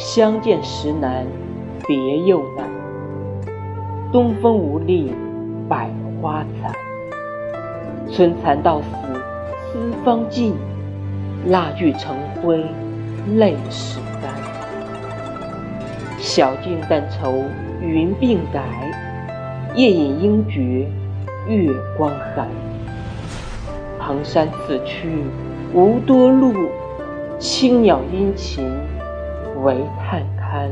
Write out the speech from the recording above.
相见时难别又难。东风无力百花残，春蚕到死丝方尽，蜡炬成灰泪始干。晓镜但愁云鬓改，夜饮应觉月光寒。蓬山此去无多路，青鸟殷勤为探看。